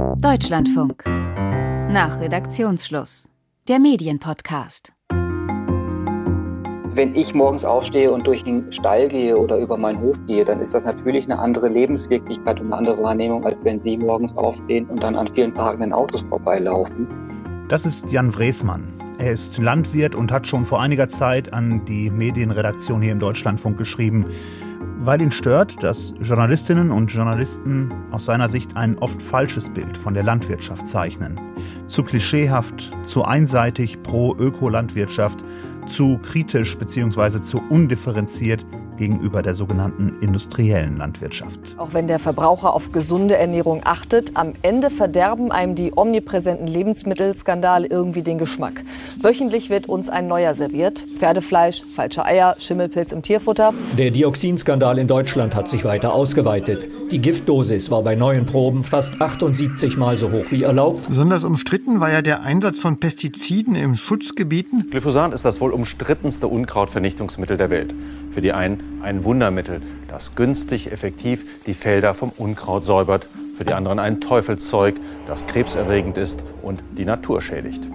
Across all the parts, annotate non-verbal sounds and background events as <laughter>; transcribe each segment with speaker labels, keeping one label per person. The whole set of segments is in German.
Speaker 1: Deutschlandfunk. Nach Redaktionsschluss. Der Medienpodcast.
Speaker 2: Wenn ich morgens aufstehe und durch den Stall gehe oder über meinen Hof gehe, dann ist das natürlich eine andere Lebenswirklichkeit und eine andere Wahrnehmung, als wenn Sie morgens aufstehen und dann an vielen parkenden Autos vorbeilaufen.
Speaker 3: Das ist Jan Wresmann. Er ist Landwirt und hat schon vor einiger Zeit an die Medienredaktion hier im Deutschlandfunk geschrieben weil ihn stört, dass Journalistinnen und Journalisten aus seiner Sicht ein oft falsches Bild von der Landwirtschaft zeichnen. Zu klischeehaft, zu einseitig pro Ökolandwirtschaft, zu kritisch bzw. zu undifferenziert gegenüber der sogenannten industriellen Landwirtschaft.
Speaker 4: Auch wenn der Verbraucher auf gesunde Ernährung achtet, am Ende verderben einem die omnipräsenten Lebensmittelskandale irgendwie den Geschmack. Wöchentlich wird uns ein neuer serviert. Pferdefleisch, falsche Eier, Schimmelpilz im Tierfutter.
Speaker 5: Der Dioxinskandal in Deutschland hat sich weiter ausgeweitet. Die Giftdosis war bei neuen Proben fast 78 Mal so hoch wie erlaubt.
Speaker 6: Besonders umstritten war ja der Einsatz von Pestiziden im Schutzgebieten.
Speaker 7: Glyphosat ist das wohl umstrittenste Unkrautvernichtungsmittel der Welt. Für die einen ein Wundermittel, das günstig, effektiv die Felder vom Unkraut säubert. Für die anderen ein Teufelszeug, das krebserregend ist und die Natur schädigt.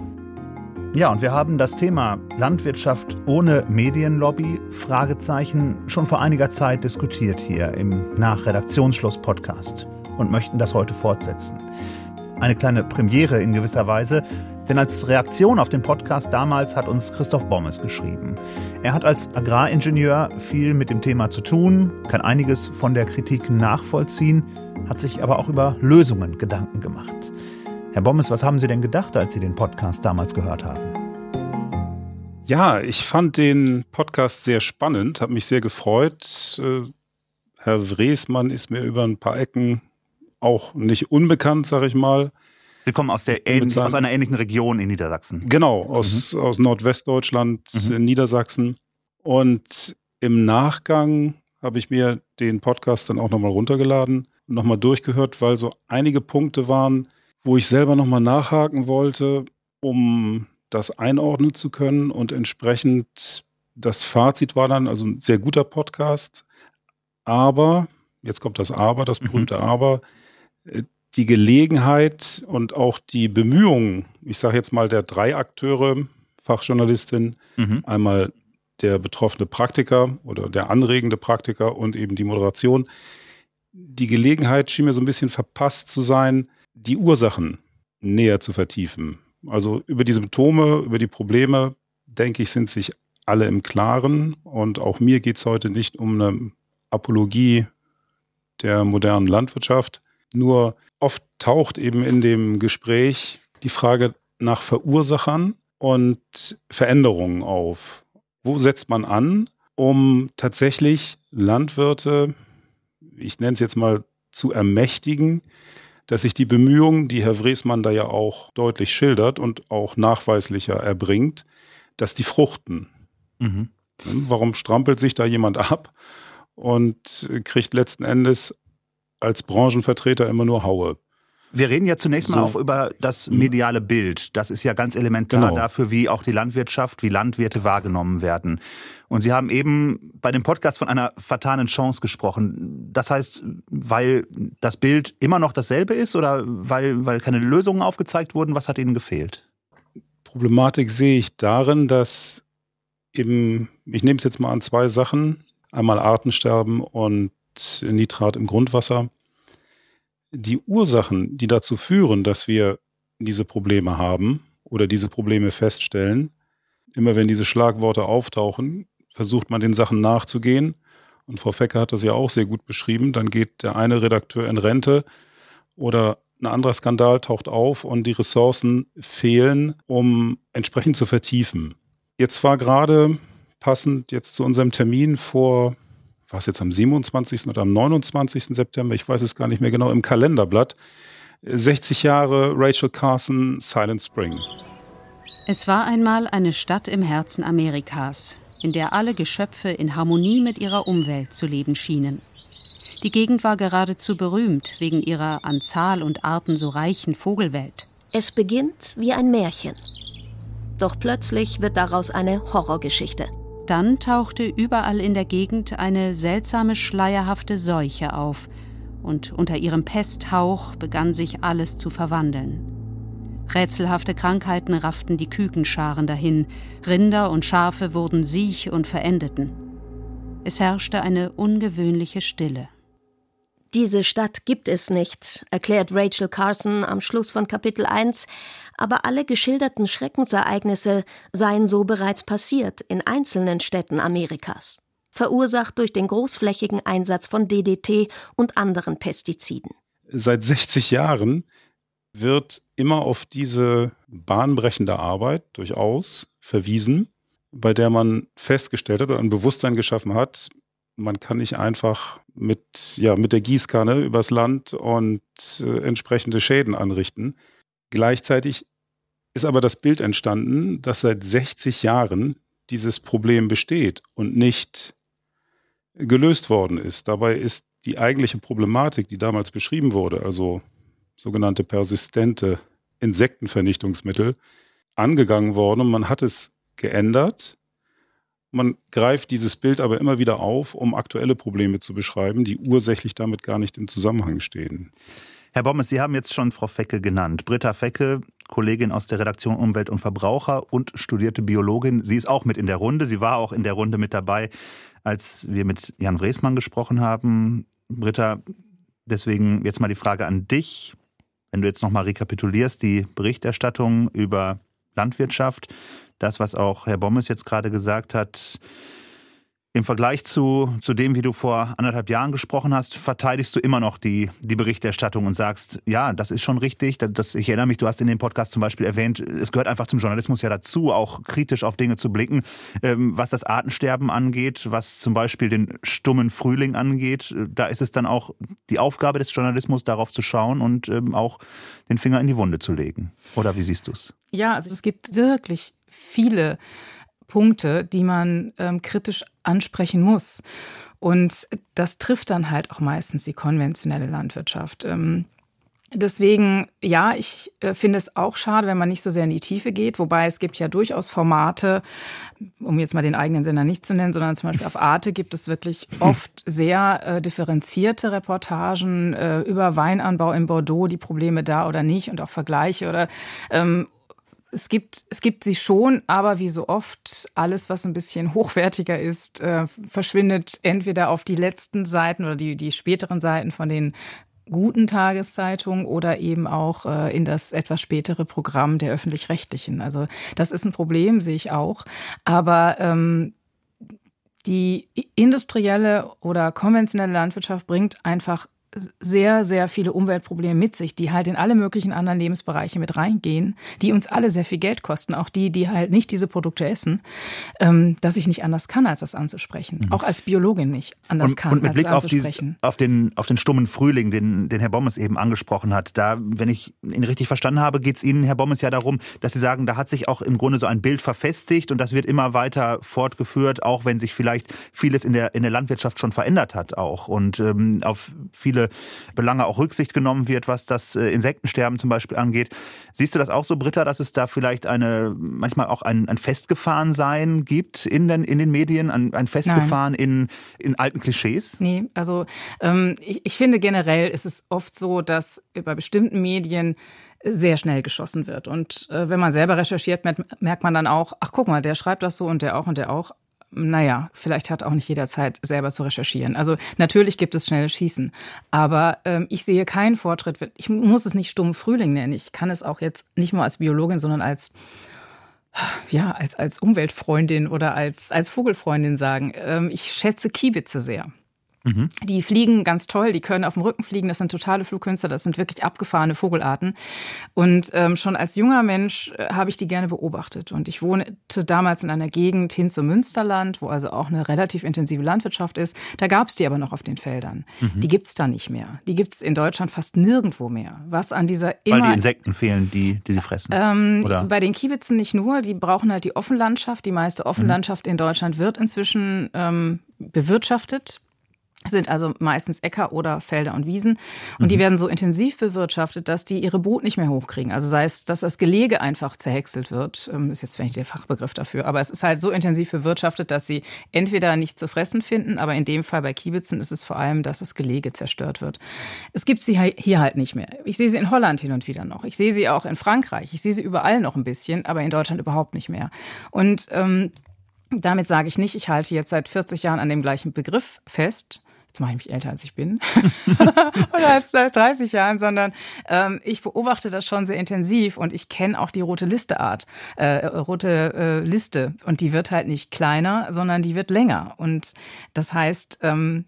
Speaker 3: Ja, und wir haben das Thema Landwirtschaft ohne Medienlobby Fragezeichen schon vor einiger Zeit diskutiert hier im Nachredaktionsschluss-Podcast und möchten das heute fortsetzen. Eine kleine Premiere in gewisser Weise, denn als Reaktion auf den Podcast damals hat uns Christoph Bommes geschrieben. Er hat als Agraringenieur viel mit dem Thema zu tun, kann einiges von der Kritik nachvollziehen, hat sich aber auch über Lösungen Gedanken gemacht. Herr Bommes, was haben Sie denn gedacht, als Sie den Podcast damals gehört haben?
Speaker 8: Ja, ich fand den Podcast sehr spannend, habe mich sehr gefreut. Äh, Herr Wresmann ist mir über ein paar Ecken auch nicht unbekannt, sage ich mal.
Speaker 3: Sie kommen aus, der ähnlich, aus einer ähnlichen Region in Niedersachsen.
Speaker 8: Genau, aus, mhm. aus Nordwestdeutschland, mhm. in Niedersachsen. Und im Nachgang habe ich mir den Podcast dann auch nochmal runtergeladen und nochmal durchgehört, weil so einige Punkte waren, wo ich selber nochmal nachhaken wollte, um das einordnen zu können. Und entsprechend das Fazit war dann, also ein sehr guter Podcast. Aber, jetzt kommt das Aber, das mhm. berühmte mhm. Aber, äh, die Gelegenheit und auch die Bemühungen, ich sage jetzt mal der drei Akteure, Fachjournalistin, mhm. einmal der betroffene Praktiker oder der anregende Praktiker und eben die Moderation. Die Gelegenheit schien mir so ein bisschen verpasst zu sein, die Ursachen näher zu vertiefen. Also über die Symptome, über die Probleme, denke ich, sind sich alle im Klaren. Und auch mir geht es heute nicht um eine Apologie der modernen Landwirtschaft. Nur oft taucht eben in dem Gespräch die Frage nach Verursachern und Veränderungen auf. Wo setzt man an, um tatsächlich Landwirte, ich nenne es jetzt mal, zu ermächtigen, dass sich die Bemühungen, die Herr Wresmann da ja auch deutlich schildert und auch nachweislicher erbringt, dass die fruchten. Mhm. Warum strampelt sich da jemand ab und kriegt letzten Endes als Branchenvertreter immer nur haue.
Speaker 3: Wir reden ja zunächst mal so. auch über das mediale Bild. Das ist ja ganz elementar genau. dafür, wie auch die Landwirtschaft, wie Landwirte wahrgenommen werden. Und Sie haben eben bei dem Podcast von einer fatalen Chance gesprochen. Das heißt, weil das Bild immer noch dasselbe ist oder weil, weil keine Lösungen aufgezeigt wurden? Was hat Ihnen gefehlt?
Speaker 8: Problematik sehe ich darin, dass eben, ich nehme es jetzt mal an zwei Sachen, einmal Artensterben und Nitrat im Grundwasser. Die Ursachen, die dazu führen, dass wir diese Probleme haben oder diese Probleme feststellen, immer wenn diese Schlagworte auftauchen, versucht man den Sachen nachzugehen. Und Frau Fecker hat das ja auch sehr gut beschrieben. Dann geht der eine Redakteur in Rente oder ein anderer Skandal taucht auf und die Ressourcen fehlen, um entsprechend zu vertiefen. Jetzt war gerade passend jetzt zu unserem Termin vor war es jetzt am 27. oder am 29. September, ich weiß es gar nicht mehr genau, im Kalenderblatt. 60 Jahre Rachel Carson, Silent Spring.
Speaker 1: Es war einmal eine Stadt im Herzen Amerikas, in der alle Geschöpfe in Harmonie mit ihrer Umwelt zu leben schienen. Die Gegend war geradezu berühmt wegen ihrer an Zahl und Arten so reichen Vogelwelt.
Speaker 9: Es beginnt wie ein Märchen. Doch plötzlich wird daraus eine Horrorgeschichte.
Speaker 1: Dann tauchte überall in der Gegend eine seltsame schleierhafte Seuche auf und unter ihrem Pesthauch begann sich alles zu verwandeln. Rätselhafte Krankheiten rafften die Kükenscharen dahin, Rinder und Schafe wurden siech und verendeten. Es herrschte eine ungewöhnliche Stille.
Speaker 9: Diese Stadt gibt es nicht, erklärt Rachel Carson am Schluss von Kapitel 1, aber alle geschilderten Schreckensereignisse seien so bereits passiert in einzelnen Städten Amerikas, verursacht durch den großflächigen Einsatz von DDT und anderen Pestiziden.
Speaker 8: Seit 60 Jahren wird immer auf diese bahnbrechende Arbeit durchaus verwiesen, bei der man festgestellt hat oder ein Bewusstsein geschaffen hat, man kann nicht einfach mit, ja, mit der Gießkanne übers Land und äh, entsprechende Schäden anrichten. Gleichzeitig ist aber das Bild entstanden, dass seit 60 Jahren dieses Problem besteht und nicht gelöst worden ist. Dabei ist die eigentliche Problematik, die damals beschrieben wurde, also sogenannte persistente Insektenvernichtungsmittel, angegangen worden und man hat es geändert. Man greift dieses Bild aber immer wieder auf, um aktuelle Probleme zu beschreiben, die ursächlich damit gar nicht im Zusammenhang stehen.
Speaker 3: Herr Bommes, Sie haben jetzt schon Frau Fecke genannt. Britta Fecke, Kollegin aus der Redaktion Umwelt und Verbraucher und studierte Biologin. Sie ist auch mit in der Runde. Sie war auch in der Runde mit dabei, als wir mit Jan Wresmann gesprochen haben. Britta, deswegen jetzt mal die Frage an dich. Wenn du jetzt nochmal rekapitulierst, die Berichterstattung über Landwirtschaft, das, was auch Herr Bommes jetzt gerade gesagt hat, im Vergleich zu, zu dem, wie du vor anderthalb Jahren gesprochen hast, verteidigst du immer noch die, die Berichterstattung und sagst, ja, das ist schon richtig. Das, das, ich erinnere mich, du hast in dem Podcast zum Beispiel erwähnt, es gehört einfach zum Journalismus ja dazu, auch kritisch auf Dinge zu blicken, ähm, was das Artensterben angeht, was zum Beispiel den stummen Frühling angeht. Da ist es dann auch die Aufgabe des Journalismus, darauf zu schauen und ähm, auch den Finger in die Wunde zu legen. Oder wie siehst du es?
Speaker 10: Ja, also es gibt wirklich viele Punkte, die man ähm, kritisch ansprechen muss. Und das trifft dann halt auch meistens die konventionelle Landwirtschaft. Ähm, Deswegen, ja, ich äh, finde es auch schade, wenn man nicht so sehr in die Tiefe geht. Wobei es gibt ja durchaus Formate, um jetzt mal den eigenen Sender nicht zu nennen, sondern zum Beispiel auf Arte gibt es wirklich oft sehr äh, differenzierte Reportagen äh, über Weinanbau in Bordeaux, die Probleme da oder nicht und auch Vergleiche oder ähm, es gibt, es gibt sie schon, aber wie so oft, alles, was ein bisschen <laughs> hochwertiger ist, äh, verschwindet entweder auf die letzten Seiten oder die, die späteren Seiten von den guten Tageszeitungen oder eben auch äh, in das etwas spätere Programm der öffentlich-rechtlichen. Also das ist ein Problem, sehe ich auch. Aber ähm, die industrielle oder konventionelle Landwirtschaft bringt einfach sehr, sehr viele Umweltprobleme mit sich, die halt in alle möglichen anderen Lebensbereiche mit reingehen, die uns alle sehr viel Geld kosten, auch die, die halt nicht diese Produkte essen, ähm, dass ich nicht anders kann, als das anzusprechen. Mhm. Auch als Biologin nicht anders
Speaker 3: und,
Speaker 10: kann.
Speaker 3: Und mit Blick auf, dieses, auf, den, auf den stummen Frühling, den, den Herr Bommes eben angesprochen hat, da, wenn ich ihn richtig verstanden habe, geht es Ihnen, Herr Bommes, ja darum, dass Sie sagen, da hat sich auch im Grunde so ein Bild verfestigt und das wird immer weiter fortgeführt, auch wenn sich vielleicht vieles in der, in der Landwirtschaft schon verändert hat auch und ähm, auf viele Belange auch Rücksicht genommen wird, was das äh, Insektensterben zum Beispiel angeht. Siehst du das auch so, Britta, dass es da vielleicht eine, manchmal auch ein, ein Festgefahrensein gibt in den, in den Medien, ein, ein Festgefahren in, in alten Klischees?
Speaker 10: Nee, also ähm, ich, ich finde generell ist es oft so, dass bei bestimmten Medien sehr schnell geschossen wird. Und äh, wenn man selber recherchiert, merkt man dann auch, ach guck mal, der schreibt das so und der auch und der auch naja, vielleicht hat auch nicht jeder Zeit, selber zu recherchieren. Also natürlich gibt es schnelle Schießen, aber ähm, ich sehe keinen Fortschritt. Ich muss es nicht stumm Frühling nennen. Ich kann es auch jetzt nicht nur als Biologin, sondern als ja, als, als Umweltfreundin oder als, als Vogelfreundin sagen. Ähm, ich schätze Kiebitze sehr. Mhm. Die fliegen ganz toll, die können auf dem Rücken fliegen, das sind totale Flugkünstler, das sind wirklich abgefahrene Vogelarten. Und ähm, schon als junger Mensch äh, habe ich die gerne beobachtet. Und ich wohnte damals in einer Gegend hin zum Münsterland, wo also auch eine relativ intensive Landwirtschaft ist. Da gab es die aber noch auf den Feldern. Mhm. Die gibt es da nicht mehr. Die gibt es in Deutschland fast nirgendwo mehr. Was an dieser
Speaker 3: immer, Weil die Insekten fehlen, die, die sie fressen?
Speaker 10: Ähm, Oder? Bei den Kiebitzen nicht nur, die brauchen halt die Offenlandschaft. Die meiste Offenlandschaft mhm. in Deutschland wird inzwischen ähm, bewirtschaftet sind also meistens Äcker oder Felder und Wiesen. Und mhm. die werden so intensiv bewirtschaftet, dass die ihre Brut nicht mehr hochkriegen. Also sei es, dass das Gelege einfach zerhäckselt wird, ähm, ist jetzt vielleicht der Fachbegriff dafür, aber es ist halt so intensiv bewirtschaftet, dass sie entweder nicht zu fressen finden, aber in dem Fall bei Kiebitzen ist es vor allem, dass das Gelege zerstört wird. Es gibt sie hier halt nicht mehr. Ich sehe sie in Holland hin und wieder noch. Ich sehe sie auch in Frankreich. Ich sehe sie überall noch ein bisschen, aber in Deutschland überhaupt nicht mehr. Und ähm, damit sage ich nicht, ich halte jetzt seit 40 Jahren an dem gleichen Begriff fest, jetzt mache ich mich älter als ich bin. <laughs> Oder als seit 30 Jahren, sondern ähm, ich beobachte das schon sehr intensiv und ich kenne auch die rote Listeart, äh, rote äh, Liste. Und die wird halt nicht kleiner, sondern die wird länger. Und das heißt, ähm,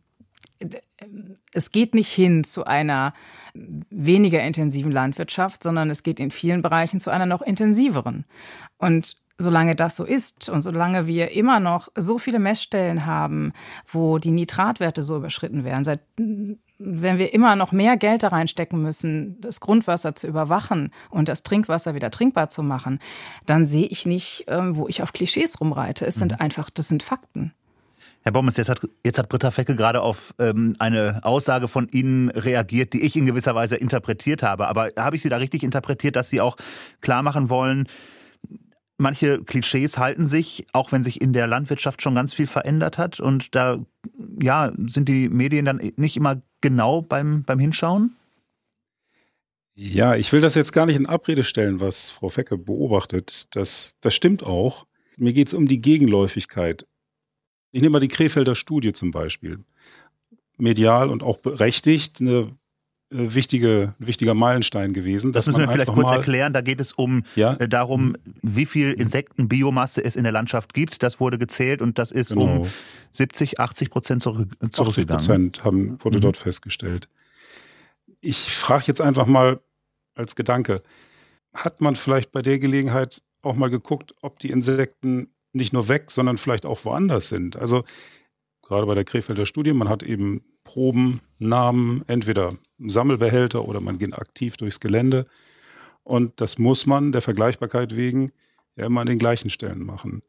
Speaker 10: es geht nicht hin zu einer weniger intensiven Landwirtschaft, sondern es geht in vielen Bereichen zu einer noch intensiveren. Und solange das so ist und solange wir immer noch so viele Messstellen haben, wo die Nitratwerte so überschritten werden, seit, wenn wir immer noch mehr Geld da reinstecken müssen, das Grundwasser zu überwachen und das Trinkwasser wieder trinkbar zu machen, dann sehe ich nicht, ähm, wo ich auf Klischees rumreite. Es sind mhm. einfach, das sind Fakten.
Speaker 3: Herr Bommes, jetzt hat, jetzt hat Britta Fecke gerade auf ähm, eine Aussage von Ihnen reagiert, die ich in gewisser Weise interpretiert habe. Aber habe ich Sie da richtig interpretiert, dass Sie auch klar machen wollen, manche Klischees halten sich, auch wenn sich in der Landwirtschaft schon ganz viel verändert hat. Und da ja, sind die Medien dann nicht immer genau beim, beim Hinschauen?
Speaker 8: Ja, ich will das jetzt gar nicht in Abrede stellen, was Frau Fecke beobachtet. Das, das stimmt auch. Mir geht es um die Gegenläufigkeit. Ich nehme mal die Krefelder Studie zum Beispiel. Medial und auch berechtigt eine wichtige, wichtiger Meilenstein gewesen.
Speaker 3: Das müssen wir vielleicht kurz erklären. Da geht es um ja? äh, darum, wie viel Insektenbiomasse es in der Landschaft gibt. Das wurde gezählt und das ist genau. um 70, 80 Prozent zurück, zurückgegangen. 80
Speaker 8: Prozent haben, wurde mhm. dort festgestellt. Ich frage jetzt einfach mal als Gedanke, hat man vielleicht bei der Gelegenheit auch mal geguckt, ob die Insekten nicht nur weg, sondern vielleicht auch woanders sind? Also gerade bei der Krefelder Studie, man hat eben Proben, Namen, entweder Sammelbehälter oder man geht aktiv durchs Gelände. Und das muss man der Vergleichbarkeit wegen ja immer an den gleichen Stellen machen.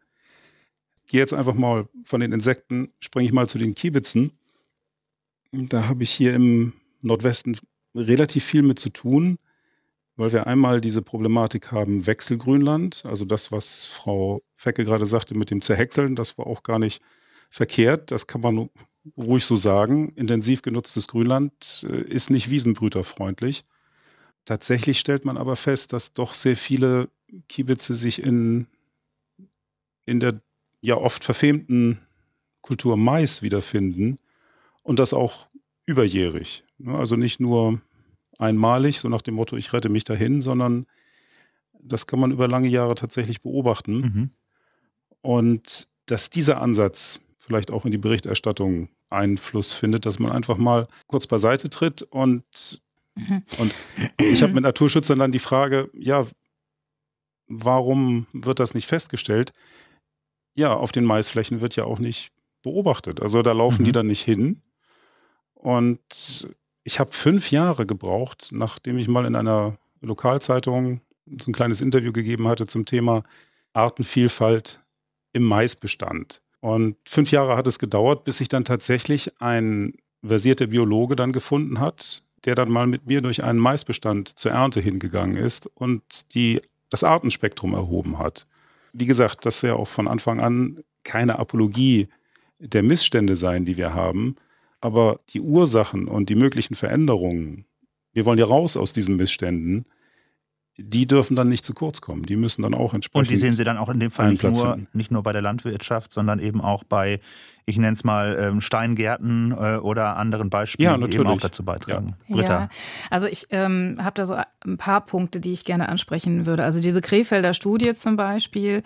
Speaker 8: Ich gehe jetzt einfach mal von den Insekten, springe ich mal zu den Kiebitzen. Da habe ich hier im Nordwesten relativ viel mit zu tun, weil wir einmal diese Problematik haben Wechselgrünland, also das, was Frau Fecke gerade sagte mit dem Zerhäckseln, das war auch gar nicht verkehrt. Das kann man ruhig so sagen. Intensiv genutztes Grünland äh, ist nicht wiesenbrüterfreundlich. Tatsächlich stellt man aber fest, dass doch sehr viele Kiebitze sich in, in der ja oft verfemten Kultur Mais wiederfinden und das auch überjährig. Ne? Also nicht nur einmalig, so nach dem Motto, ich rette mich dahin, sondern das kann man über lange Jahre tatsächlich beobachten. Mhm. Und dass dieser Ansatz vielleicht auch in die Berichterstattung Einfluss findet, dass man einfach mal kurz beiseite tritt und, mhm. und ich habe mit Naturschützern dann die Frage, ja, warum wird das nicht festgestellt? Ja, auf den Maisflächen wird ja auch nicht beobachtet. Also da laufen mhm. die dann nicht hin. Und ich habe fünf Jahre gebraucht, nachdem ich mal in einer Lokalzeitung so ein kleines Interview gegeben hatte zum Thema Artenvielfalt im Maisbestand. Und fünf Jahre hat es gedauert, bis sich dann tatsächlich ein versierter Biologe dann gefunden hat, der dann mal mit mir durch einen Maisbestand zur Ernte hingegangen ist und die, das Artenspektrum erhoben hat. Wie gesagt, das soll ja auch von Anfang an keine Apologie der Missstände sein, die wir haben, aber die Ursachen und die möglichen Veränderungen, wir wollen ja raus aus diesen Missständen, die dürfen dann nicht zu kurz kommen. Die müssen dann auch entsprechend.
Speaker 3: Und die sehen Sie dann auch in dem Fall nicht nur, nicht nur bei der Landwirtschaft, sondern eben auch bei, ich nenne es mal, ähm, Steingärten äh, oder anderen Beispielen, ja, die eben auch dazu beitragen.
Speaker 10: Ja. Britta. Ja, also ich ähm, habe da so ein paar Punkte, die ich gerne ansprechen würde. Also diese Krefelder Studie zum Beispiel,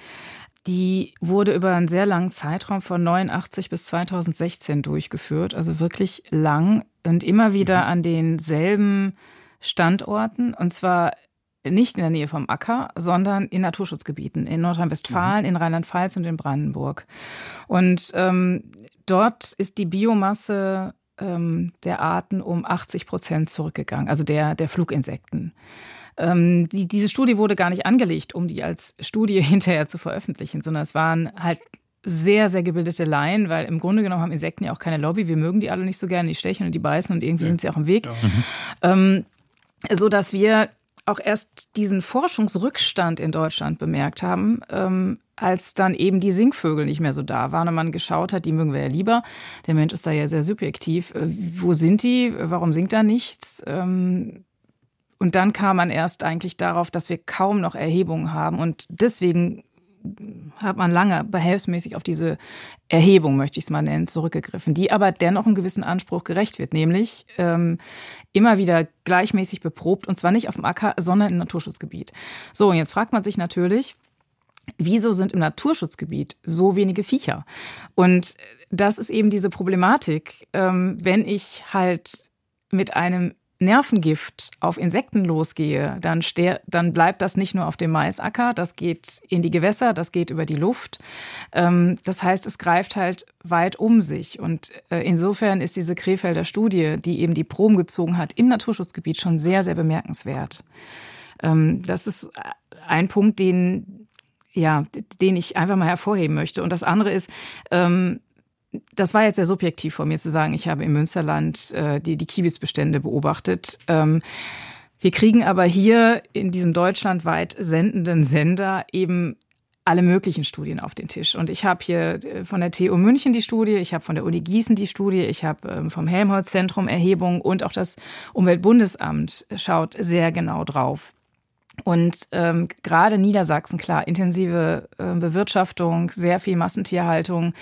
Speaker 10: die wurde über einen sehr langen Zeitraum von 89 bis 2016 durchgeführt, also wirklich lang und immer wieder mhm. an denselben Standorten. Und zwar nicht in der Nähe vom Acker, sondern in Naturschutzgebieten, in Nordrhein-Westfalen, mhm. in Rheinland-Pfalz und in Brandenburg. Und ähm, dort ist die Biomasse ähm, der Arten um 80 Prozent zurückgegangen, also der, der Fluginsekten. Ähm, die, diese Studie wurde gar nicht angelegt, um die als Studie <laughs> hinterher zu veröffentlichen, sondern es waren halt sehr, sehr gebildete Laien, weil im Grunde genommen haben Insekten ja auch keine Lobby. Wir mögen die alle nicht so gerne, die stechen und die beißen und irgendwie ja. sind sie auch im Weg. Ja. Mhm. Ähm, so dass wir auch erst diesen Forschungsrückstand in Deutschland bemerkt haben, ähm, als dann eben die Singvögel nicht mehr so da waren und man geschaut hat, die mögen wir ja lieber. Der Mensch ist da ja sehr subjektiv. Äh, wo sind die? Warum singt da nichts? Ähm, und dann kam man erst eigentlich darauf, dass wir kaum noch Erhebungen haben und deswegen hat man lange behelfsmäßig auf diese Erhebung, möchte ich es mal nennen, zurückgegriffen, die aber dennoch einem gewissen Anspruch gerecht wird, nämlich ähm, immer wieder gleichmäßig beprobt und zwar nicht auf dem Acker, sondern im Naturschutzgebiet. So, und jetzt fragt man sich natürlich, Wieso sind im Naturschutzgebiet so wenige Viecher? Und das ist eben diese Problematik, ähm, wenn ich halt mit einem Nervengift auf Insekten losgehe, dann, dann bleibt das nicht nur auf dem Maisacker, das geht in die Gewässer, das geht über die Luft. Ähm, das heißt, es greift halt weit um sich. Und äh, insofern ist diese Krefelder Studie, die eben die Proben gezogen hat im Naturschutzgebiet, schon sehr, sehr bemerkenswert. Ähm, das ist ein Punkt, den, ja, den ich einfach mal hervorheben möchte. Und das andere ist, ähm, das war jetzt sehr subjektiv von mir zu sagen, ich habe im Münsterland äh, die, die Kiebisbestände beobachtet. Ähm, wir kriegen aber hier in diesem deutschlandweit sendenden Sender eben alle möglichen Studien auf den Tisch. Und ich habe hier äh, von der TU München die Studie, ich habe von der Uni Gießen die Studie, ich habe ähm, vom Helmholtz-Zentrum Erhebungen und auch das Umweltbundesamt schaut sehr genau drauf. Und ähm, gerade Niedersachsen, klar, intensive äh, Bewirtschaftung, sehr viel Massentierhaltung.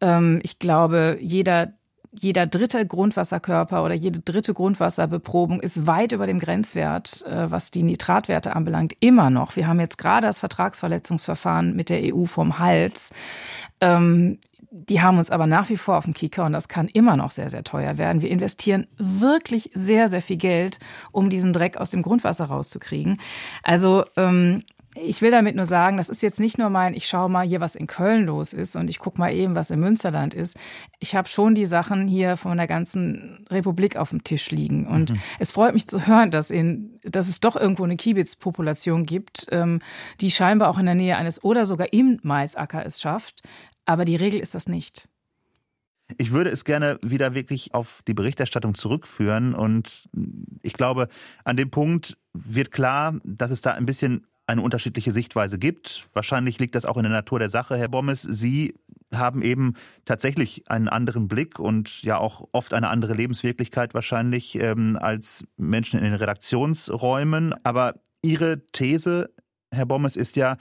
Speaker 10: Ähm, ich glaube, jeder, jeder dritte Grundwasserkörper oder jede dritte Grundwasserbeprobung ist weit über dem Grenzwert, äh, was die Nitratwerte anbelangt, immer noch. Wir haben jetzt gerade das Vertragsverletzungsverfahren mit der EU vom Hals. Die haben uns aber nach wie vor auf dem Kieker und das kann immer noch sehr, sehr teuer werden. Wir investieren wirklich sehr, sehr viel Geld, um diesen Dreck aus dem Grundwasser rauszukriegen. Also ähm, ich will damit nur sagen, das ist jetzt nicht nur mein, ich schaue mal hier, was in Köln los ist und ich gucke mal eben, was im Münsterland ist. Ich habe schon die Sachen hier von der ganzen Republik auf dem Tisch liegen. Und mhm. es freut mich zu hören, dass, in, dass es doch irgendwo eine Kiebitz-Population gibt, ähm, die scheinbar auch in der Nähe eines oder sogar im Maisacker es schafft. Aber die Regel ist das nicht.
Speaker 3: Ich würde es gerne wieder wirklich auf die Berichterstattung zurückführen. Und ich glaube, an dem Punkt wird klar, dass es da ein bisschen eine unterschiedliche Sichtweise gibt. Wahrscheinlich liegt das auch in der Natur der Sache. Herr Bommes, Sie haben eben tatsächlich einen anderen Blick und ja auch oft eine andere Lebenswirklichkeit wahrscheinlich ähm, als Menschen in den Redaktionsräumen. Aber Ihre These, Herr Bommes, ist ja,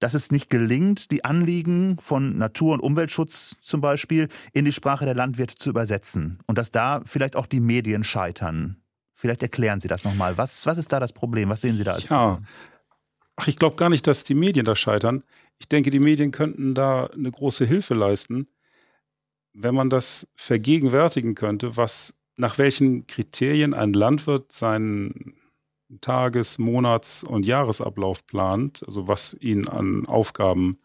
Speaker 3: dass es nicht gelingt, die Anliegen von Natur- und Umweltschutz zum Beispiel in die Sprache der Landwirte zu übersetzen und dass da vielleicht auch die Medien scheitern. Vielleicht erklären Sie das nochmal. Was, was ist da das Problem? Was sehen Sie da als ja. Problem?
Speaker 8: Ach, ich glaube gar nicht, dass die Medien da scheitern. Ich denke, die Medien könnten da eine große Hilfe leisten, wenn man das vergegenwärtigen könnte, was nach welchen Kriterien ein Landwirt seinen Tages-, Monats- und Jahresablauf plant, also was ihn an Aufgaben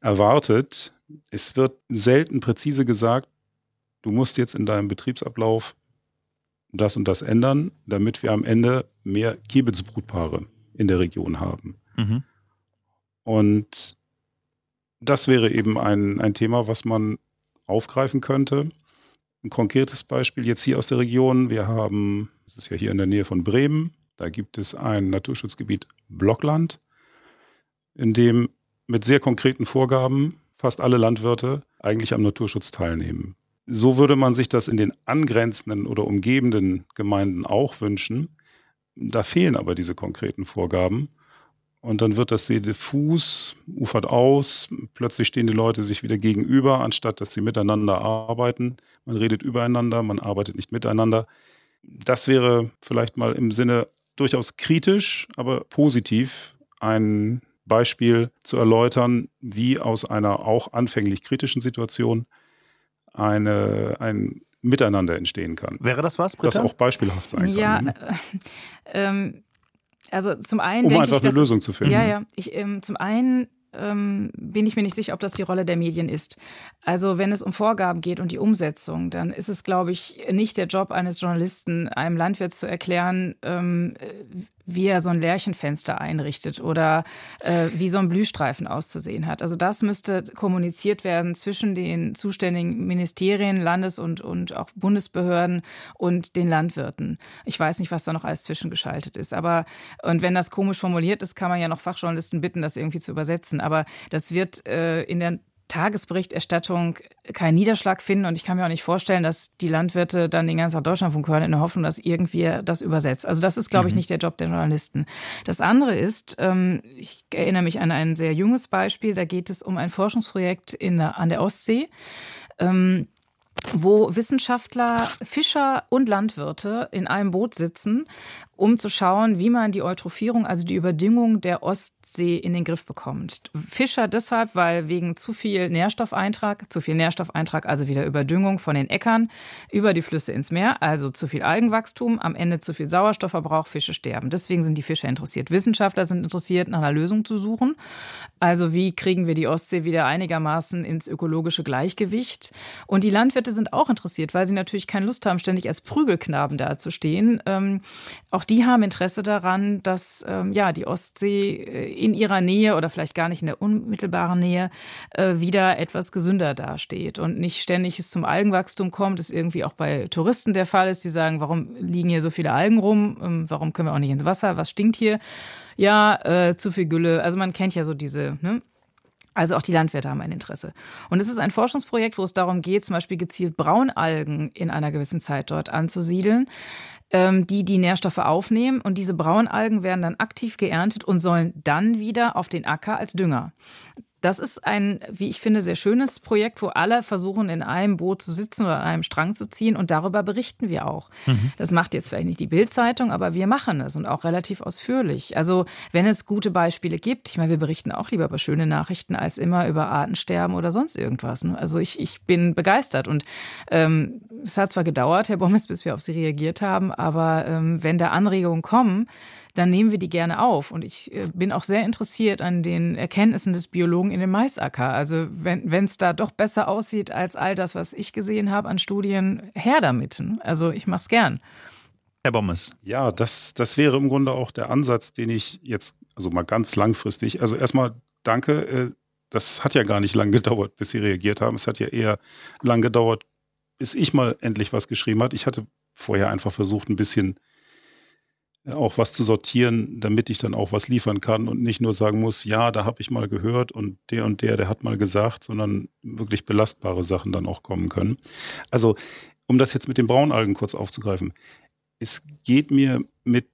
Speaker 8: erwartet. Es wird selten präzise gesagt, du musst jetzt in deinem Betriebsablauf das und das ändern, damit wir am Ende mehr Kiebitzbrutpaare in der Region haben. Mhm. Und das wäre eben ein, ein Thema, was man aufgreifen könnte. Ein konkretes Beispiel jetzt hier aus der Region. Wir haben, das ist ja hier in der Nähe von Bremen, da gibt es ein Naturschutzgebiet Blockland, in dem mit sehr konkreten Vorgaben fast alle Landwirte eigentlich am Naturschutz teilnehmen. So würde man sich das in den angrenzenden oder umgebenden Gemeinden auch wünschen. Da fehlen aber diese konkreten Vorgaben. Und dann wird das sehr diffus, ufert aus. Plötzlich stehen die Leute sich wieder gegenüber, anstatt dass sie miteinander arbeiten. Man redet übereinander, man arbeitet nicht miteinander. Das wäre vielleicht mal im Sinne durchaus kritisch, aber positiv ein Beispiel zu erläutern, wie aus einer auch anfänglich kritischen Situation eine, ein Miteinander entstehen kann.
Speaker 3: Wäre das was, Britta?
Speaker 8: Das auch beispielhaft sein
Speaker 10: ja,
Speaker 8: kann.
Speaker 10: Ja, <laughs> äh, ähm, also zum einen
Speaker 8: um
Speaker 10: denke
Speaker 8: einfach
Speaker 10: ich,
Speaker 8: eine Lösung
Speaker 10: es,
Speaker 8: zu finden.
Speaker 10: Ja, ja. Ich, ähm, zum einen ähm, bin ich mir nicht sicher, ob das die Rolle der Medien ist. Also wenn es um Vorgaben geht und die Umsetzung, dann ist es, glaube ich, nicht der Job eines Journalisten, einem Landwirt zu erklären, ähm, wie er so ein Lärchenfenster einrichtet oder äh, wie so ein Blühstreifen auszusehen hat. Also das müsste kommuniziert werden zwischen den zuständigen Ministerien, Landes- und, und auch Bundesbehörden und den Landwirten. Ich weiß nicht, was da noch alles zwischengeschaltet ist. Aber und wenn das komisch formuliert ist, kann man ja noch Fachjournalisten bitten, das irgendwie zu übersetzen. Aber das wird äh, in der Tagesberichterstattung keinen Niederschlag finden. Und ich kann mir auch nicht vorstellen, dass die Landwirte dann den ganzen Deutschlandfunk hören in der Hoffnung, dass irgendwie das übersetzt. Also das ist, glaube ich, mhm. nicht der Job der Journalisten. Das andere ist, ähm, ich erinnere mich an ein sehr junges Beispiel, da geht es um ein Forschungsprojekt in, an der Ostsee. Ähm, wo Wissenschaftler, Fischer und Landwirte in einem Boot sitzen um zu schauen, wie man die Eutrophierung, also die Überdüngung der Ostsee in den Griff bekommt. Fischer deshalb, weil wegen zu viel Nährstoffeintrag, zu viel Nährstoffeintrag, also wieder Überdüngung von den Äckern über die Flüsse ins Meer, also zu viel Algenwachstum, am Ende zu viel Sauerstoffverbrauch, Fische sterben. Deswegen sind die Fischer interessiert. Wissenschaftler sind interessiert, nach einer Lösung zu suchen. Also wie kriegen wir die Ostsee wieder einigermaßen ins ökologische Gleichgewicht? Und die Landwirte sind auch interessiert, weil sie natürlich keine Lust haben, ständig als Prügelknaben dazustehen. Ähm, auch die haben Interesse daran, dass ähm, ja, die Ostsee äh, in ihrer Nähe oder vielleicht gar nicht in der unmittelbaren Nähe äh, wieder etwas gesünder dasteht und nicht ständig es zum Algenwachstum kommt, das irgendwie auch bei Touristen der Fall ist, die sagen, warum liegen hier so viele Algen rum, ähm, warum können wir auch nicht ins Wasser, was stinkt hier? Ja, äh, zu viel Gülle. Also man kennt ja so diese ne? Also auch die Landwirte haben ein Interesse. Und es ist ein Forschungsprojekt, wo es darum geht, zum Beispiel gezielt Braunalgen in einer gewissen Zeit dort anzusiedeln, ähm, die die Nährstoffe aufnehmen. Und diese Braunalgen werden dann aktiv geerntet und sollen dann wieder auf den Acker als Dünger. Das ist ein, wie ich finde, sehr schönes Projekt, wo alle versuchen, in einem Boot zu sitzen oder an einem Strang zu ziehen. Und darüber berichten wir auch. Mhm. Das macht jetzt vielleicht nicht die Bildzeitung, aber wir machen es und auch relativ ausführlich. Also, wenn es gute Beispiele gibt, ich meine, wir berichten auch lieber über schöne Nachrichten als immer über Artensterben oder sonst irgendwas. Ne? Also, ich, ich bin begeistert. Und ähm, es hat zwar gedauert, Herr Bommes, bis wir auf Sie reagiert haben, aber ähm, wenn da Anregungen kommen, dann nehmen wir die gerne auf. Und ich äh, bin auch sehr interessiert an den Erkenntnissen des Biologen in dem Maisacker. Also wenn es da doch besser aussieht als all das, was ich gesehen habe an Studien, her damit. Also ich mache es gern.
Speaker 3: Herr Bommes.
Speaker 8: Ja, das, das wäre im Grunde auch der Ansatz, den ich jetzt, also mal ganz langfristig, also erstmal danke. Äh, das hat ja gar nicht lang gedauert, bis Sie reagiert haben. Es hat ja eher lang gedauert, bis ich mal endlich was geschrieben habe. Ich hatte vorher einfach versucht, ein bisschen auch was zu sortieren, damit ich dann auch was liefern kann und nicht nur sagen muss, ja, da habe ich mal gehört und der und der, der hat mal gesagt, sondern wirklich belastbare Sachen dann auch kommen können. Also, um das jetzt mit den Braunalgen kurz aufzugreifen. Es geht mir mit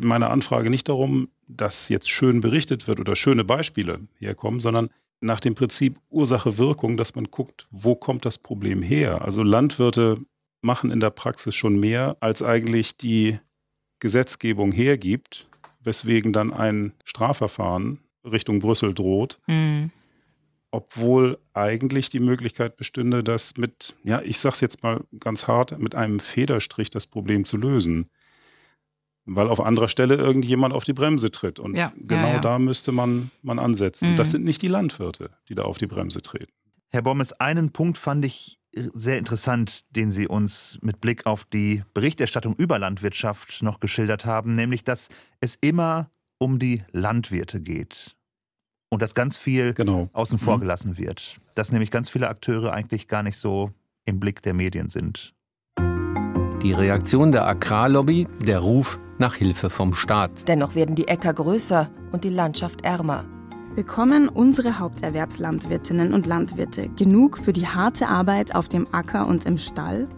Speaker 8: meiner Anfrage nicht darum, dass jetzt schön berichtet wird oder schöne Beispiele herkommen, sondern nach dem Prinzip Ursache-Wirkung, dass man guckt, wo kommt das Problem her? Also Landwirte machen in der Praxis schon mehr, als eigentlich die Gesetzgebung hergibt, weswegen dann ein Strafverfahren Richtung Brüssel droht. Mhm. Obwohl eigentlich die Möglichkeit bestünde, das mit, ja, ich sag's jetzt mal ganz hart, mit einem Federstrich das Problem zu lösen. Weil auf anderer Stelle irgendjemand auf die Bremse tritt. Und ja, genau ja, ja. da müsste man, man ansetzen. Mhm. Das sind nicht die Landwirte, die da auf die Bremse treten.
Speaker 3: Herr Bommes, einen Punkt fand ich sehr interessant, den Sie uns mit Blick auf die Berichterstattung über Landwirtschaft noch geschildert haben, nämlich dass es immer um die Landwirte geht und dass ganz viel genau. außen vor mhm. gelassen wird. Dass nämlich ganz viele Akteure eigentlich gar nicht so im Blick der Medien sind.
Speaker 11: Die Reaktion der Agrarlobby, der Ruf nach Hilfe vom Staat.
Speaker 12: Dennoch werden die Äcker größer und die Landschaft ärmer.
Speaker 13: Bekommen unsere Haupterwerbslandwirtinnen und Landwirte genug für die harte Arbeit auf dem Acker und im Stall?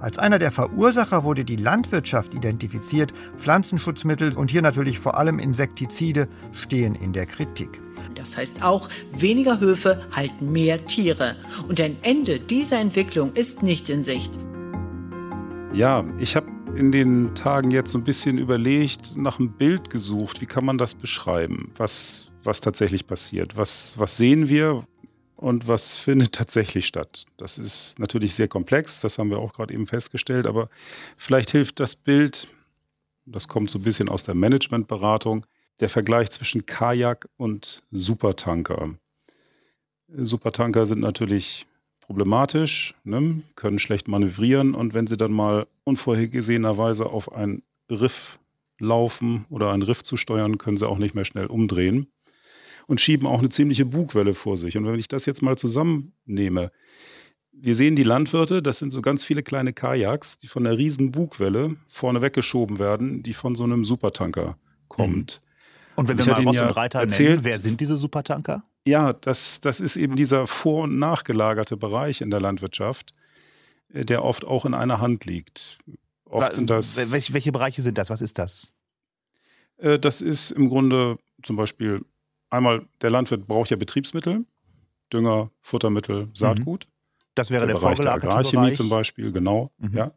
Speaker 6: Als einer der Verursacher wurde die Landwirtschaft identifiziert. Pflanzenschutzmittel und hier natürlich vor allem Insektizide stehen in der Kritik.
Speaker 14: Das heißt auch, weniger Höfe halten mehr Tiere. Und ein Ende dieser Entwicklung ist nicht in Sicht.
Speaker 8: Ja, ich habe in den Tagen jetzt so ein bisschen überlegt, nach einem Bild gesucht. Wie kann man das beschreiben? Was, was tatsächlich passiert. Was, was sehen wir und was findet tatsächlich statt? Das ist natürlich sehr komplex, das haben wir auch gerade eben festgestellt, aber vielleicht hilft das Bild, das kommt so ein bisschen aus der Managementberatung, der Vergleich zwischen Kajak und Supertanker. Supertanker sind natürlich problematisch, ne, können schlecht manövrieren und wenn sie dann mal unvorhergesehenerweise auf ein Riff laufen oder ein Riff zu steuern, können sie auch nicht mehr schnell umdrehen und schieben auch eine ziemliche Bugwelle vor sich. Und wenn ich das jetzt mal zusammennehme, wir sehen die Landwirte, das sind so ganz viele kleine Kajaks, die von einer riesen Bugwelle vorne weggeschoben werden, die von so einem Supertanker kommt.
Speaker 3: Mhm. Und wenn wir mal Ross ja und Reiter erzählt, nennen, wer sind diese Supertanker?
Speaker 8: Ja, das, das ist eben dieser vor- und nachgelagerte Bereich in der Landwirtschaft, äh, der oft auch in einer Hand liegt.
Speaker 3: Oft sind das, welche, welche Bereiche sind das? Was ist das?
Speaker 8: Äh, das ist im Grunde zum Beispiel einmal, der Landwirt braucht ja Betriebsmittel, Dünger, Futtermittel, Saatgut. Mhm.
Speaker 3: Das wäre der,
Speaker 8: der Bereich der Agrarchemie zum Beispiel, genau. Mhm. Ja.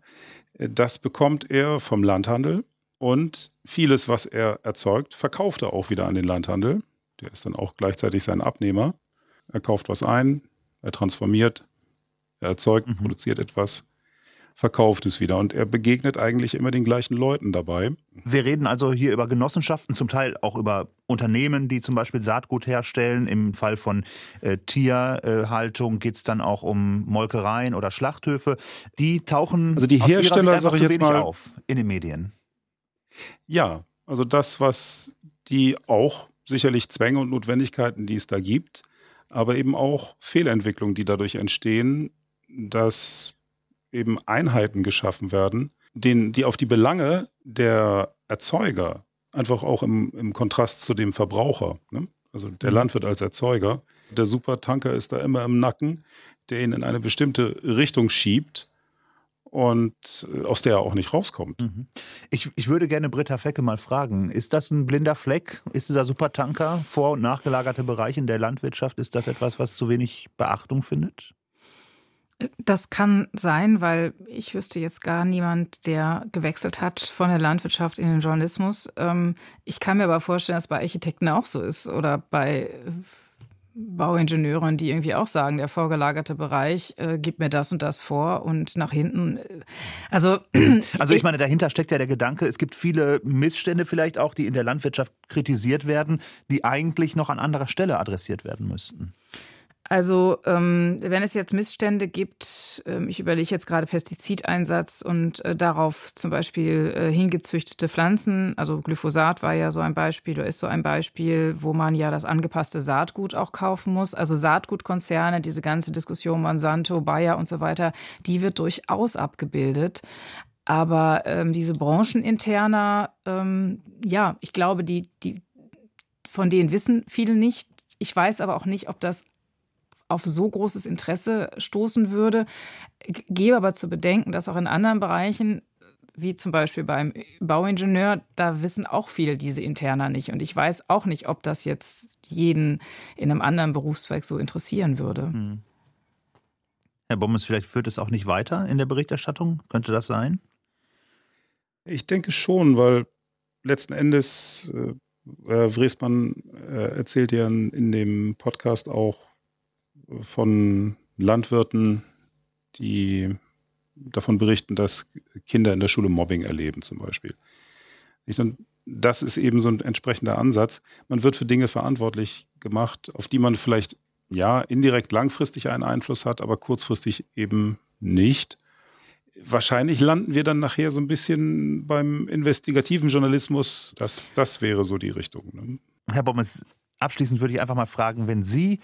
Speaker 8: Das bekommt er vom Landhandel und vieles, was er erzeugt, verkauft er auch wieder an den Landhandel. Der ist dann auch gleichzeitig sein Abnehmer. Er kauft was ein, er transformiert, er erzeugt, mhm. produziert etwas verkauft es wieder. Und er begegnet eigentlich immer den gleichen Leuten dabei.
Speaker 3: Wir reden also hier über Genossenschaften, zum Teil auch über Unternehmen, die zum Beispiel Saatgut herstellen. Im Fall von äh, Tierhaltung geht es dann auch um Molkereien oder Schlachthöfe. Die tauchen
Speaker 8: also die Hersteller, aus
Speaker 3: ich jetzt mal, auf in den Medien.
Speaker 8: Ja, also das, was die auch sicherlich Zwänge und Notwendigkeiten, die es da gibt, aber eben auch Fehlentwicklungen, die dadurch entstehen, dass eben Einheiten geschaffen werden, den, die auf die Belange der Erzeuger einfach auch im, im Kontrast zu dem Verbraucher, ne? also der mhm. Landwirt als Erzeuger, der Supertanker ist da immer im Nacken, der ihn in eine bestimmte Richtung schiebt und äh, aus der er auch nicht rauskommt. Mhm.
Speaker 3: Ich, ich würde gerne Britta Fecke mal fragen, ist das ein blinder Fleck? Ist dieser Supertanker vor- und nachgelagerte Bereich in der Landwirtschaft, ist das etwas, was zu wenig Beachtung findet?
Speaker 10: Das kann sein, weil ich wüsste jetzt gar niemand, der gewechselt hat von der Landwirtschaft in den Journalismus. Ähm, ich kann mir aber vorstellen, dass bei Architekten auch so ist oder bei äh, Bauingenieuren, die irgendwie auch sagen, der vorgelagerte Bereich äh, gibt mir das und das vor und nach hinten. Äh, also, <clears throat>
Speaker 3: also ich meine, dahinter steckt ja der Gedanke, es gibt viele Missstände vielleicht auch, die in der Landwirtschaft kritisiert werden, die eigentlich noch an anderer Stelle adressiert werden müssten.
Speaker 10: Also ähm, wenn es jetzt Missstände gibt, ähm, ich überlege jetzt gerade Pestizideinsatz und äh, darauf zum Beispiel äh, hingezüchtete Pflanzen, also Glyphosat war ja so ein Beispiel oder ist so ein Beispiel, wo man ja das angepasste Saatgut auch kaufen muss. Also Saatgutkonzerne, diese ganze Diskussion Monsanto, Bayer und so weiter, die wird durchaus abgebildet. Aber ähm, diese brancheninterner, ähm, ja, ich glaube, die, die, von denen wissen viele nicht. Ich weiß aber auch nicht, ob das auf so großes Interesse stoßen würde. Gebe aber zu bedenken, dass auch in anderen Bereichen wie zum Beispiel beim Bauingenieur, da wissen auch viele diese Interna nicht. Und ich weiß auch nicht, ob das jetzt jeden in einem anderen Berufszweig so interessieren würde. Hm.
Speaker 3: Herr Bommes, vielleicht führt es auch nicht weiter in der Berichterstattung? Könnte das sein?
Speaker 8: Ich denke schon, weil letzten Endes, äh, äh Wresmann äh, erzählt ja in, in dem Podcast auch, von Landwirten, die davon berichten, dass Kinder in der Schule Mobbing erleben zum Beispiel. Das ist eben so ein entsprechender Ansatz. Man wird für Dinge verantwortlich gemacht, auf die man vielleicht ja indirekt langfristig einen Einfluss hat, aber kurzfristig eben nicht. Wahrscheinlich landen wir dann nachher so ein bisschen beim investigativen Journalismus. Das, das wäre so die Richtung. Ne?
Speaker 3: Herr Bommes, abschließend würde ich einfach mal fragen, wenn Sie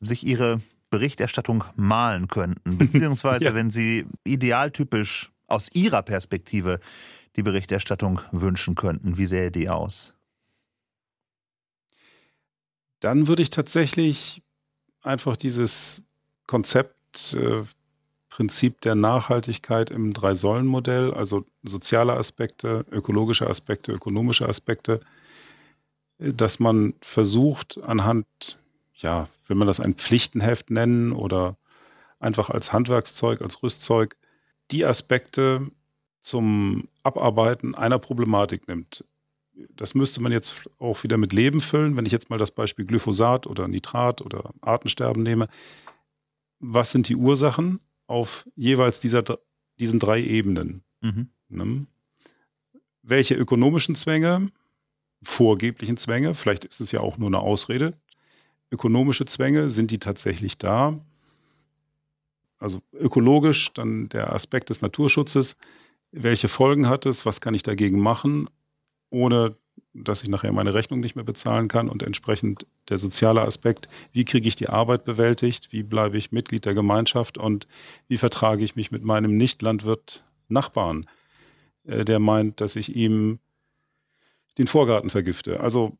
Speaker 3: sich ihre Berichterstattung malen könnten, beziehungsweise <laughs> ja. wenn sie idealtypisch aus ihrer Perspektive die Berichterstattung wünschen könnten, wie sähe die aus?
Speaker 8: Dann würde ich tatsächlich einfach dieses Konzept, äh, Prinzip der Nachhaltigkeit im Drei-Säulen-Modell, also soziale Aspekte, ökologische Aspekte, ökonomische Aspekte, äh, dass man versucht, anhand ja, will man das ein Pflichtenheft nennen oder einfach als Handwerkszeug, als Rüstzeug, die Aspekte zum Abarbeiten einer Problematik nimmt. Das müsste man jetzt auch wieder mit Leben füllen. Wenn ich jetzt mal das Beispiel Glyphosat oder Nitrat oder Artensterben nehme, was sind die Ursachen auf jeweils dieser, diesen drei Ebenen? Mhm. Ne? Welche ökonomischen Zwänge, vorgeblichen Zwänge, vielleicht ist es ja auch nur eine Ausrede, ökonomische Zwänge, sind die tatsächlich da? Also ökologisch, dann der Aspekt des Naturschutzes. Welche Folgen hat es? Was kann ich dagegen machen? ohne dass ich nachher meine Rechnung nicht mehr bezahlen kann und entsprechend der soziale Aspekt, wie kriege ich die Arbeit bewältigt, wie bleibe ich Mitglied der Gemeinschaft und wie vertrage ich mich mit meinem Nicht-Landwirt Nachbarn, äh, der meint, dass ich ihm den Vorgarten vergifte. Also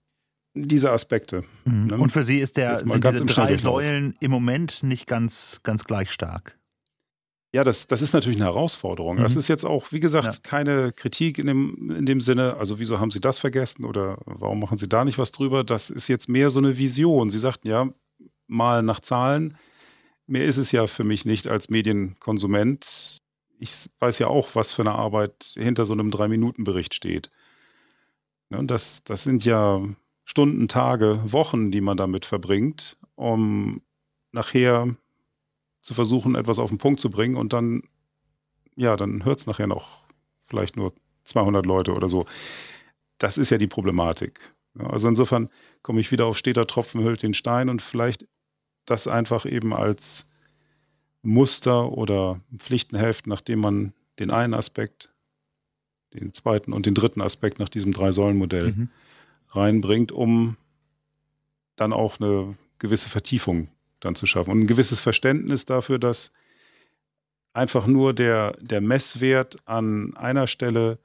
Speaker 8: diese Aspekte.
Speaker 3: Mhm. Ne? Und für Sie ist der, sind diese drei Säulen im Moment nicht ganz, ganz gleich stark.
Speaker 8: Ja, das, das ist natürlich eine Herausforderung. Mhm. Das ist jetzt auch, wie gesagt, ja. keine Kritik in dem, in dem Sinne, also wieso haben Sie das vergessen oder warum machen Sie da nicht was drüber? Das ist jetzt mehr so eine Vision. Sie sagten ja, mal nach Zahlen. Mehr ist es ja für mich nicht als Medienkonsument. Ich weiß ja auch, was für eine Arbeit hinter so einem Drei-Minuten-Bericht steht. Ja, das, das sind ja Stunden, Tage, Wochen, die man damit verbringt, um nachher zu versuchen, etwas auf den Punkt zu bringen und dann, ja, dann hört es nachher noch vielleicht nur 200 Leute oder so. Das ist ja die Problematik. Also insofern komme ich wieder auf steter Tropfen hüllt den Stein und vielleicht das einfach eben als Muster oder Pflichtenheft, nachdem man den einen Aspekt, den zweiten und den dritten Aspekt nach diesem Drei-Säulen-Modell mhm. Reinbringt, um dann auch eine gewisse Vertiefung dann zu schaffen. Und ein gewisses Verständnis dafür, dass einfach nur der, der Messwert an einer Stelle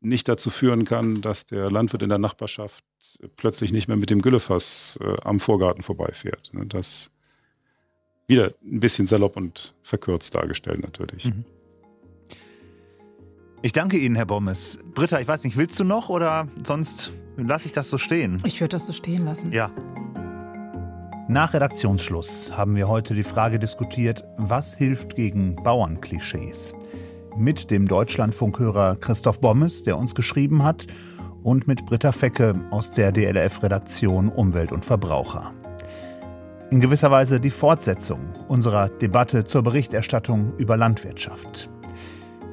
Speaker 8: nicht dazu führen kann, dass der Landwirt in der Nachbarschaft plötzlich nicht mehr mit dem Güllefass äh, am Vorgarten vorbeifährt. Ne, das wieder ein bisschen salopp und verkürzt dargestellt natürlich. Mhm.
Speaker 3: Ich danke Ihnen, Herr Bommes. Britta, ich weiß nicht, willst du noch oder sonst lasse ich das so stehen?
Speaker 10: Ich würde das so stehen lassen.
Speaker 3: Ja. Nach Redaktionsschluss haben wir heute die Frage diskutiert, was hilft gegen Bauernklischees? Mit dem Deutschlandfunkhörer Christoph Bommes, der uns geschrieben hat, und mit Britta Fecke aus der DLF-Redaktion Umwelt und Verbraucher. In gewisser Weise die Fortsetzung unserer Debatte zur Berichterstattung über Landwirtschaft.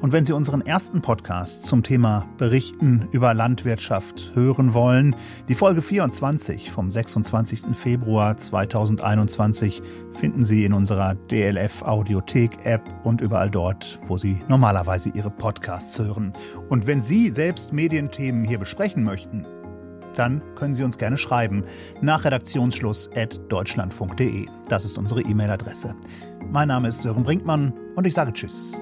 Speaker 3: Und wenn Sie unseren ersten Podcast zum Thema Berichten über Landwirtschaft hören wollen, die Folge 24 vom 26. Februar 2021 finden Sie in unserer DLF Audiothek App und überall dort, wo Sie normalerweise Ihre Podcasts hören. Und wenn Sie selbst Medienthemen hier besprechen möchten, dann können Sie uns gerne schreiben nach Redaktionsschluss at deutschlandfunk.de. Das ist unsere E-Mail-Adresse. Mein Name ist Sören Brinkmann und ich sage Tschüss.